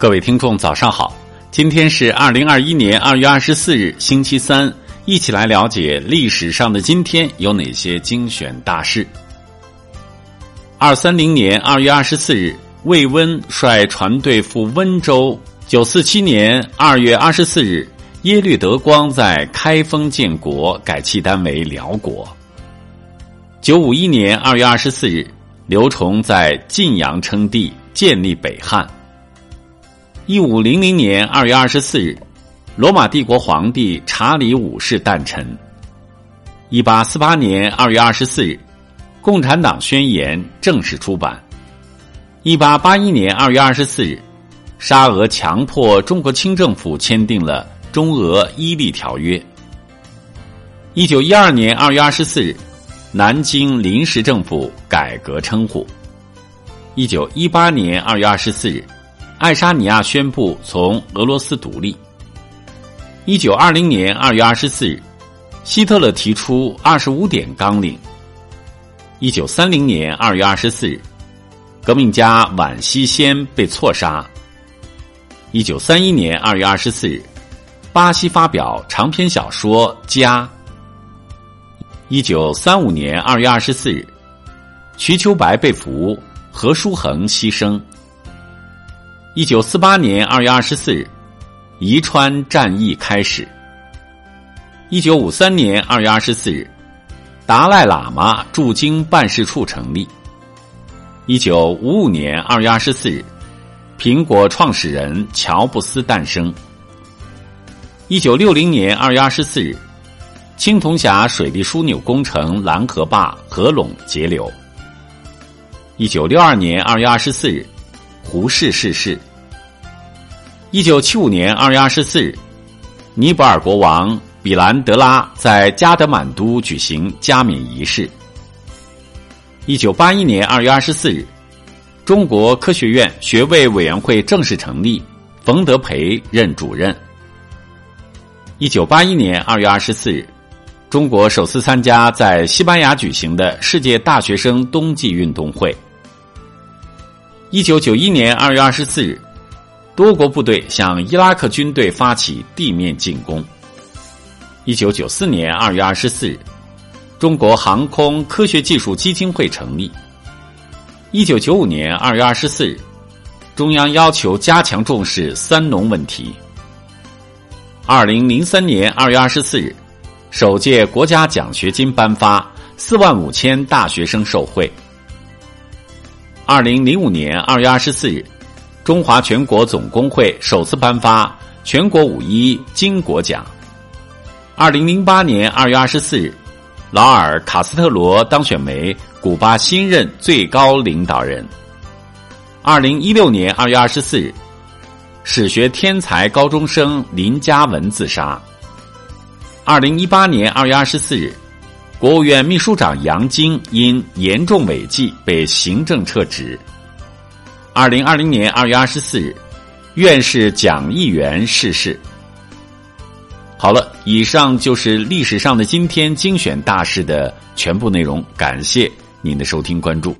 各位听众，早上好！今天是二零二一年二月二十四日，星期三，一起来了解历史上的今天有哪些精选大事。二三零年二月二十四日，魏温率船队赴温州。九四七年二月二十四日，耶律德光在开封建国，改契丹为辽国。九五一年二月二十四日，刘崇在晋阳称帝，建立北汉。一五零零年二月二十四日，罗马帝国皇帝查理五世诞辰。一八四八年二月二十四日，《共产党宣言》正式出版。一八八一年二月二十四日，沙俄强迫中国清政府签订了《中俄伊利条约》。一九一二年二月二十四日，南京临时政府改革称呼。一九一八年二月二十四日。爱沙尼亚宣布从俄罗斯独立。一九二零年二月二十四日，希特勒提出二十五点纲领。一九三零年二月二十四日，革命家宛希先被错杀。一九三一年二月二十四日，巴西发表长篇小说《家》。一九三五年二月二十四日，瞿秋白被俘，何叔衡牺牲。一九四八年二月二十四日，宜川战役开始。一九五三年二月二十四日，达赖喇嘛驻京办事处成立。一九五五年二月二十四日，苹果创始人乔布斯诞生。一九六零年二月二十四日，青铜峡水利枢纽工程拦河坝合拢截流。一九六二年二月二十四日。胡适逝世。一九七五年二月二十四日，尼泊尔国王比兰德拉在加德满都举行加冕仪式。一九八一年二月二十四日，中国科学院学位委员会正式成立，冯德培任主任。一九八一年二月二十四日，中国首次参加在西班牙举行的世界大学生冬季运动会。一九九一年二月二十四日，多国部队向伊拉克军队发起地面进攻。一九九四年二月二十四日，中国航空科学技术基金会成立。一九九五年二月二十四日，中央要求加强重视“三农”问题。二零零三年二月二十四日，首届国家奖学金颁发，四万五千大学生受惠。二零零五年二月二十四日，中华全国总工会首次颁发全国五一金国奖。二零零八年二月二十四日，劳尔·卡斯特罗当选为古巴新任最高领导人。二零一六年二月二十四日，史学天才高中生林嘉文自杀。二零一八年二月二十四日。国务院秘书长杨晶因严重违纪被行政撤职。二零二零年二月二十四日，院士蒋议员逝世。好了，以上就是历史上的今天精选大事的全部内容。感谢您的收听关注。